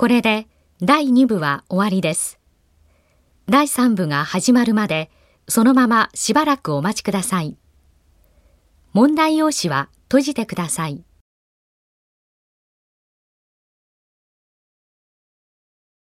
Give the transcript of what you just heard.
これで第2部は終わりです。第3部が始まるまでそのまましばらくお待ちください。問題用紙は閉じてください。